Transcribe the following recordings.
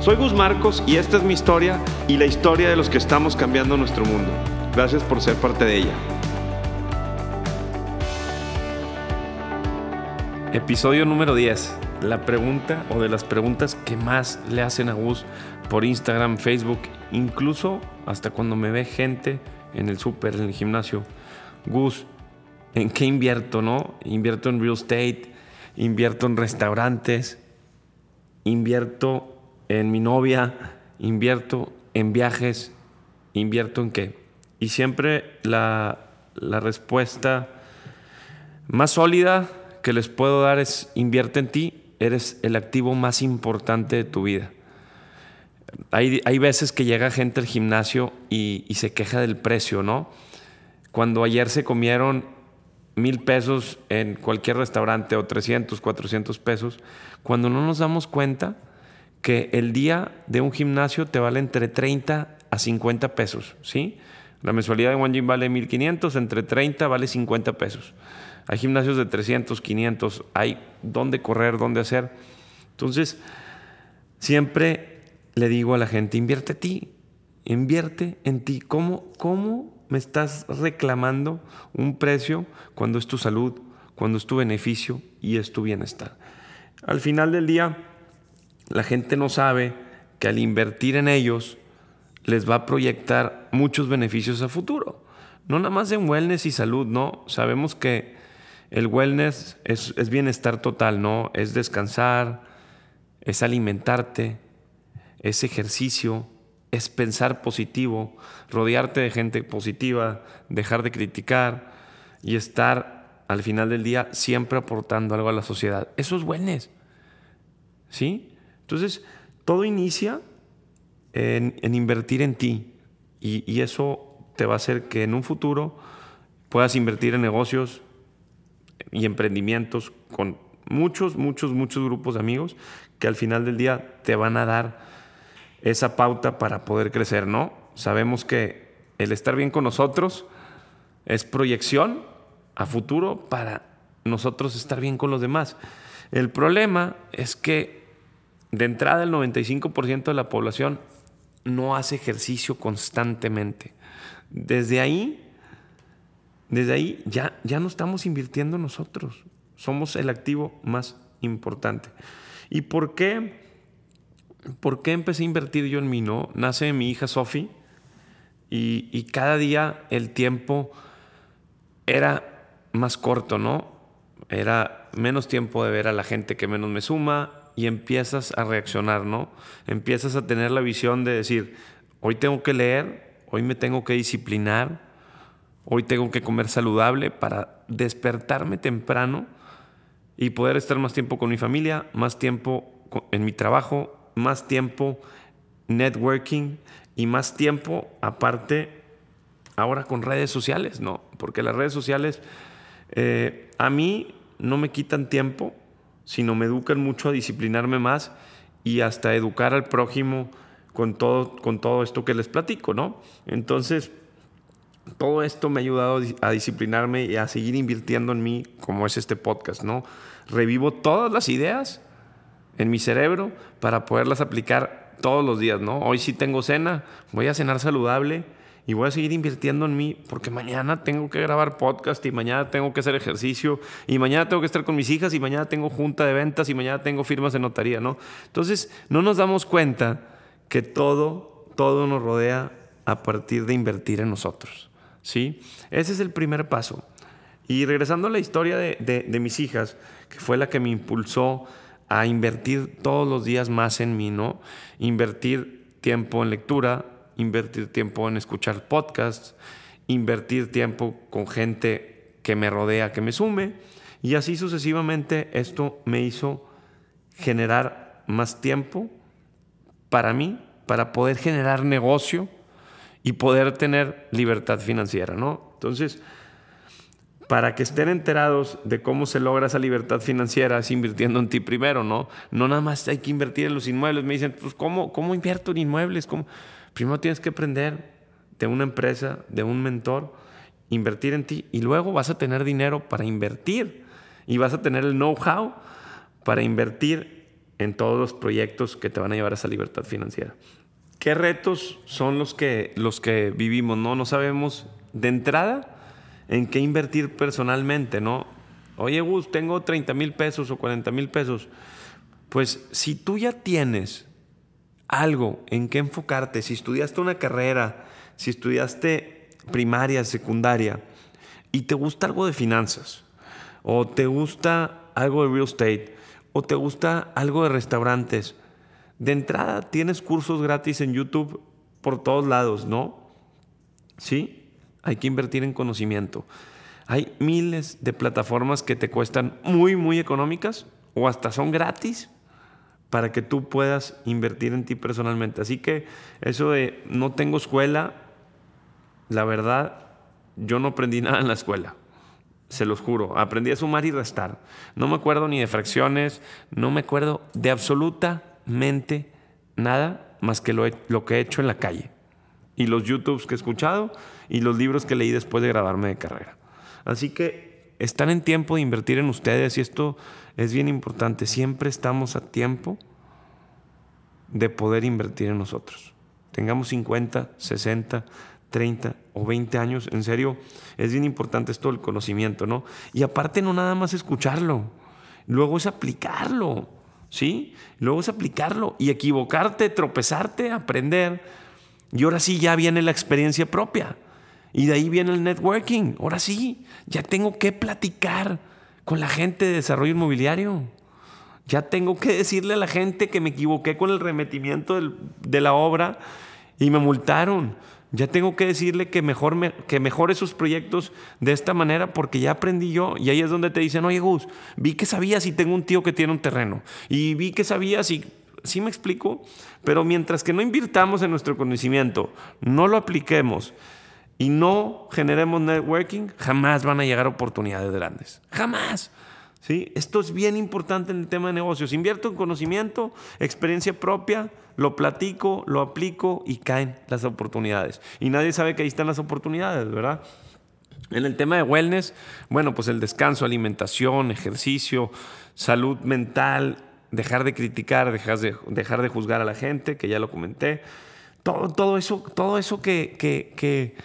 Soy Gus Marcos y esta es mi historia y la historia de los que estamos cambiando nuestro mundo. Gracias por ser parte de ella. Episodio número 10. La pregunta o de las preguntas que más le hacen a Gus por Instagram, Facebook, incluso hasta cuando me ve gente en el súper, en el gimnasio. Gus, ¿en qué invierto, no? Invierto en real estate, invierto en restaurantes, invierto en mi novia, invierto en viajes, invierto en qué. Y siempre la, la respuesta más sólida que les puedo dar es invierte en ti, eres el activo más importante de tu vida. Hay, hay veces que llega gente al gimnasio y, y, se queja del precio, ¿no? Cuando ayer se comieron mil pesos en cualquier restaurante o 300, 400 pesos, cuando no nos damos cuenta que el día de un gimnasio te vale entre 30 a 50 pesos, ¿sí? La mensualidad de One Gym vale 1500, entre 30 vale 50 pesos. Hay gimnasios de 300, 500, hay dónde correr, dónde hacer. Entonces, siempre le digo a la gente, invierte en ti, invierte en ti. ¿Cómo, ¿Cómo me estás reclamando un precio cuando es tu salud, cuando es tu beneficio y es tu bienestar? Al final del día, la gente no sabe que al invertir en ellos les va a proyectar muchos beneficios a futuro. No nada más en wellness y salud, no. Sabemos que el wellness es, es bienestar total, ¿no? Es descansar, es alimentarte, es ejercicio, es pensar positivo, rodearte de gente positiva, dejar de criticar y estar al final del día siempre aportando algo a la sociedad. Eso es wellness. ¿Sí? Entonces, todo inicia en, invertir en ti y, y, eso te va a hacer que en un futuro puedas invertir en negocios y emprendimientos con muchos, muchos, muchos grupos de amigos que al final del día te van a dar esa pauta para poder crecer, ¿no? Sabemos que el estar bien con nosotros es proyección a futuro para nosotros estar bien con los demás. El problema es que de entrada, el 95% de la población no hace ejercicio constantemente. Desde ahí, desde ahí ya, ya no estamos invirtiendo nosotros. Somos el activo más importante. ¿Y por qué? ¿Por qué empecé a invertir yo en mí? No? Nace mi hija Sophie y, y cada día el tiempo era más corto, ¿no? Era menos tiempo de ver a la gente que menos me suma, y empiezas a reaccionar, ¿no? Empiezas a tener la visión de decir, hoy tengo que leer, hoy me tengo que disciplinar, hoy tengo que comer saludable para despertarme temprano y poder estar más tiempo con mi familia, más tiempo en mi trabajo, más tiempo networking y más tiempo aparte ahora con redes sociales, ¿no? Porque las redes sociales eh, a mí no me quitan tiempo, sino me educan mucho a disciplinarme más y hasta educar al prójimo con todo, con todo esto que les platico, ¿no? Entonces, todo esto me ha ayudado a disciplinarme y a seguir invirtiendo en mí, como es este podcast, ¿no? Revivo todas las ideas en mi cerebro para poderlas aplicar todos los días, ¿no? Hoy sí tengo cena, voy a cenar saludable y voy a seguir invirtiendo en mí porque mañana tengo que grabar podcast y mañana tengo que hacer ejercicio y mañana tengo que estar con mis hijas y mañana tengo junta de ventas y mañana tengo firmas de notaría, ¿no? Entonces, no nos damos cuenta que todo, todo nos rodea a partir de invertir en nosotros, ¿sí? Ese es el primer paso. Y regresando a la historia de, de, de mis hijas, que fue la que me impulsó a invertir todos los días más en mí, ¿no? Invertir tiempo en lectura, invertir tiempo en escuchar podcasts, invertir tiempo con gente que me rodea, que me sume. Y así sucesivamente esto me hizo generar más tiempo para mí, para poder generar negocio y poder tener libertad financiera, ¿no? Entonces, para que estén enterados de cómo se logra esa libertad financiera es invirtiendo en ti primero, ¿no? No nada más hay que invertir en los inmuebles. Me dicen, pues, ¿cómo, cómo invierto en inmuebles? ¿Cómo? Primero tienes que aprender de una empresa, de un mentor, invertir en ti y luego vas a tener dinero para invertir y vas a tener el know-how para invertir en todos los proyectos que te van a llevar a esa libertad financiera. ¿Qué retos son los que, los que vivimos? No, no sabemos de entrada en qué invertir personalmente, ¿no? Oye, Gus, tengo 30 mil pesos o 40 mil pesos. Pues si tú ya tienes algo en qué enfocarte, si estudiaste una carrera, si estudiaste primaria, secundaria, y te gusta algo de finanzas, o te gusta algo de real estate, o te gusta algo de restaurantes, de entrada tienes cursos gratis en YouTube por todos lados, ¿no? Sí, hay que invertir en conocimiento. Hay miles de plataformas que te cuestan muy, muy económicas o hasta son gratis para que tú puedas invertir en ti personalmente. Así que eso de no tengo escuela, la verdad, yo no aprendí nada en la escuela. Se los juro. Aprendí a sumar y restar. No me acuerdo ni de fracciones, no me acuerdo de absolutamente nada más que lo, que he hecho en la calle y los YouTubes que he escuchado y los libros que leí después de graduarme de carrera. Así que están en tiempo de invertir en ustedes y esto es bien importante. Siempre estamos a tiempo de poder invertir en nosotros. Tengamos 50, 60, 30 o 20 años, en serio, es bien importante esto del conocimiento, ¿no? Y aparte no nada más escucharlo, luego es aplicarlo, ¿sí? Luego es aplicarlo y equivocarte, tropezarte, aprender y ahora sí ya viene la experiencia propia. Y de ahí viene el networking. Ahora sí, ya tengo que platicar con la gente de desarrollo inmobiliario. Ya tengo que decirle a la gente que me equivoqué con el remetimiento de la obra y me multaron. Ya tengo que decirle que, mejor que mejore sus proyectos de esta manera porque ya aprendí yo. Y ahí es donde te dicen, oye Gus, vi que sabías y tengo un tío que tiene un terreno. Y vi que sabías y ¿Sí me explico? Pero mientras que no invirtamos en nuestro conocimiento, no lo apliquemos y no generemos networking, jamás van a llegar oportunidades grandes. Jamás. ¿Sí? Esto es bien importante en el tema de negocios. Invierto en conocimiento, experiencia propia, lo platico, lo aplico y caen las oportunidades. Y nadie sabe que ahí están las oportunidades, ¿verdad? En el tema de wellness, bueno, pues el descanso, alimentación, ejercicio, salud mental, dejar de criticar, dejar de, dejar de juzgar a la gente, que ya lo comenté. Todo, todo eso, todo eso que, que, que,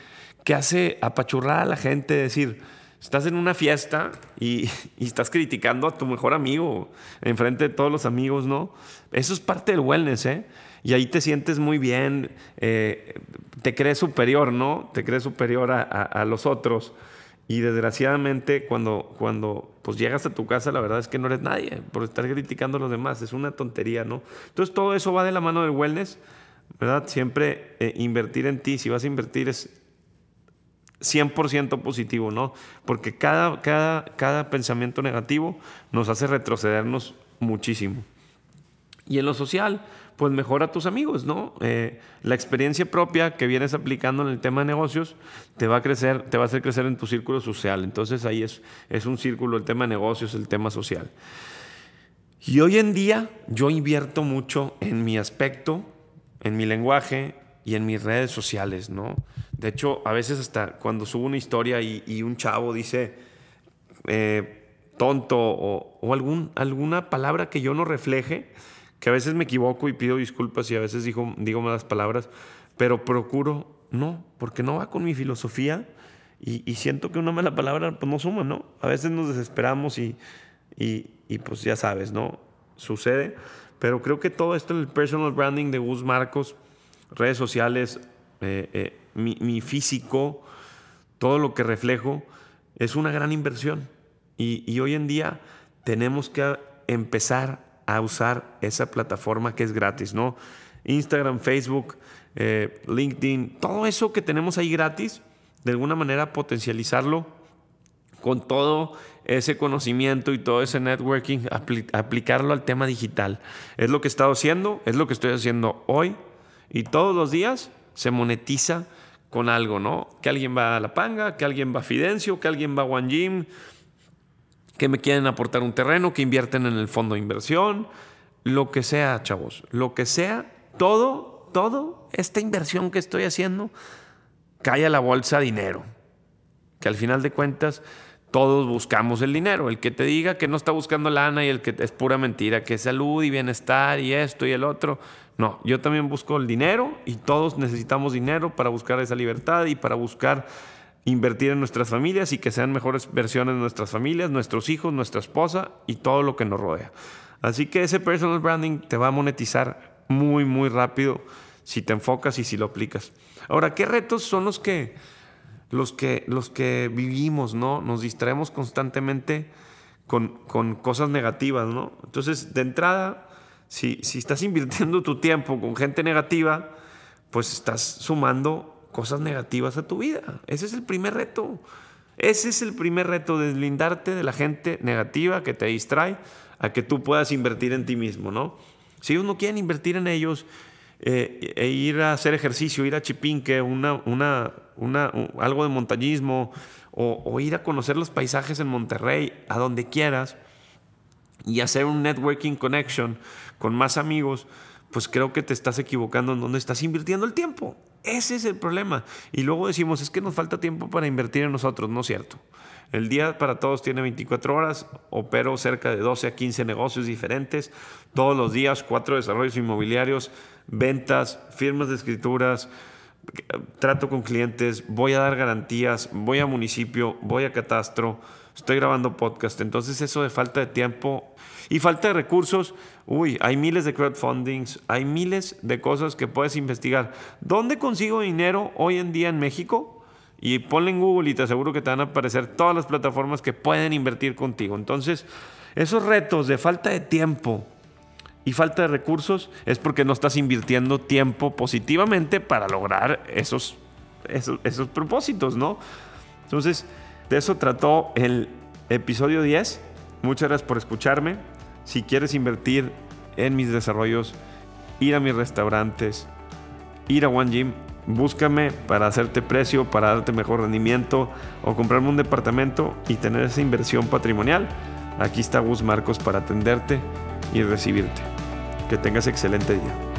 hace apachurrar a la gente, decir, estás en una fiesta y, y, estás criticando a tu mejor amigo enfrente de todos los amigos, ¿no? Eso es parte del wellness, ¿eh? Y ahí te sientes muy bien, eh, te crees superior, ¿no? Te crees superior a, a los otros. Y desgraciadamente cuando, cuando pues llegas a tu casa, la verdad es que no eres nadie por estar criticando a los demás. Es una tontería, ¿no? Entonces todo eso va de la mano del wellness, ¿verdad? Siempre eh, invertir en ti, si vas a invertir es 100% positivo, ¿no? Porque cada, cada, cada pensamiento negativo nos hace retrocedernos muchísimo. Y en lo social, pues mejora a tus amigos, ¿no? Eh, la experiencia propia que vienes aplicando en el tema de negocios te va a crecer, te va a hacer crecer en tu círculo social. Entonces ahí es, es un círculo, el tema de negocios, el tema social. Y hoy en día yo invierto mucho en mi aspecto, en mi lenguaje y en mis redes sociales, ¿no? De hecho, a veces hasta cuando subo una historia y, un chavo dice eh, tonto o, o algún, alguna palabra que yo no refleje, que a veces me equivoco y pido disculpas y a veces digo, digo malas palabras, pero procuro no, porque no va con mi filosofía y, siento que una mala palabra pues no suma, ¿no? A veces nos desesperamos y, y, pues ya sabes, ¿no? Sucede, pero creo que todo esto en el personal branding de Gus Marcos, redes sociales, eh, eh, mi, físico, todo lo que reflejo, es una gran inversión. Y, y, hoy en día tenemos que empezar a usar esa plataforma que es gratis, ¿no? Instagram, Facebook, eh, LinkedIn, todo eso que tenemos ahí gratis, de alguna manera potencializarlo con todo ese conocimiento y todo ese networking, aplicarlo al tema digital. Es lo que he estado haciendo, es lo que estoy haciendo hoy y todos los días se monetiza con algo, ¿no? Que alguien va a La Panga, que alguien va a Fidencio, que alguien va a One Gym, que me quieren aportar un terreno, que invierten en el fondo de inversión, lo que sea, chavos, lo que sea, todo, todo, esta inversión que estoy haciendo, cae a la bolsa dinero. Que al final de cuentas, todos buscamos el dinero. El que te diga que no está buscando lana y el que es pura mentira, que salud y bienestar y esto y el otro. No, yo también busco el dinero y todos necesitamos dinero para buscar esa libertad y para buscar invertir en nuestras familias y que sean mejores versiones de nuestras familias, nuestros hijos, nuestra esposa y todo lo que nos rodea. Así que ese personal branding te va a monetizar muy, muy rápido si te enfocas y si lo aplicas. Ahora, ¿qué retos son los que, los que, los que vivimos, no? Nos distraemos constantemente con, con cosas negativas, ¿no? Entonces, de entrada, si, si estás invirtiendo tu tiempo con gente negativa, pues estás sumando cosas negativas a tu vida. Ese es el primer reto. Ese es el primer reto, deslindarte de la gente negativa que te distrae a que tú puedas invertir en ti mismo, ¿no? Si ellos no quieren invertir en ellos eh, e ir a hacer ejercicio, ir a Chipinque, una, una, una, algo de montañismo o, o ir a conocer los paisajes en Monterrey, a donde quieras, y hacer un networking connection con más amigos, pues creo que te estás equivocando en donde estás invirtiendo el tiempo. Ese es el problema. Y luego decimos, es que nos falta tiempo para invertir en nosotros. No es cierto. El día para todos tiene 24 horas, opero cerca de 12 a 15 negocios diferentes, todos los días, cuatro desarrollos inmobiliarios, ventas, firmas de escrituras, trato con clientes, voy a dar garantías, voy a municipio, voy a catastro, estoy grabando podcast. Entonces eso de falta de tiempo y falta de recursos, uy, hay miles de crowdfundings, hay miles de cosas que puedes investigar. ¿Dónde consigo dinero hoy en día en México? Y ponle en Google y te aseguro que te van a aparecer todas las plataformas que pueden invertir contigo. Entonces, esos retos de falta de tiempo y falta de recursos es porque no estás invirtiendo tiempo positivamente para lograr esos, esos, esos propósitos, ¿no? Entonces, de eso trató el episodio 10. Muchas gracias por escucharme. Si quieres invertir en mis desarrollos, ir a mis restaurantes, ir a One Gym, búscame para hacerte precio, para darte mejor rendimiento o comprarme un departamento y tener esa inversión patrimonial. Aquí está Gus Marcos para atenderte y recibirte. Que tengas excelente día.